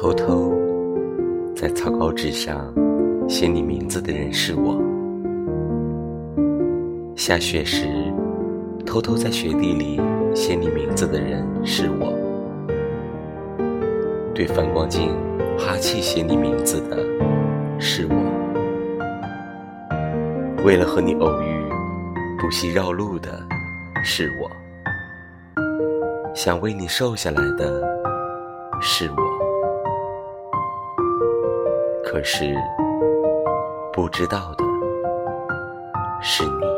偷偷在草稿纸上写你名字的人是我。下雪时，偷偷在雪地里写你名字的人是我。对反光镜哈气写你名字的是我。为了和你偶遇，不惜绕路的是我。想为你瘦下来的是我。可是，不知道的是你。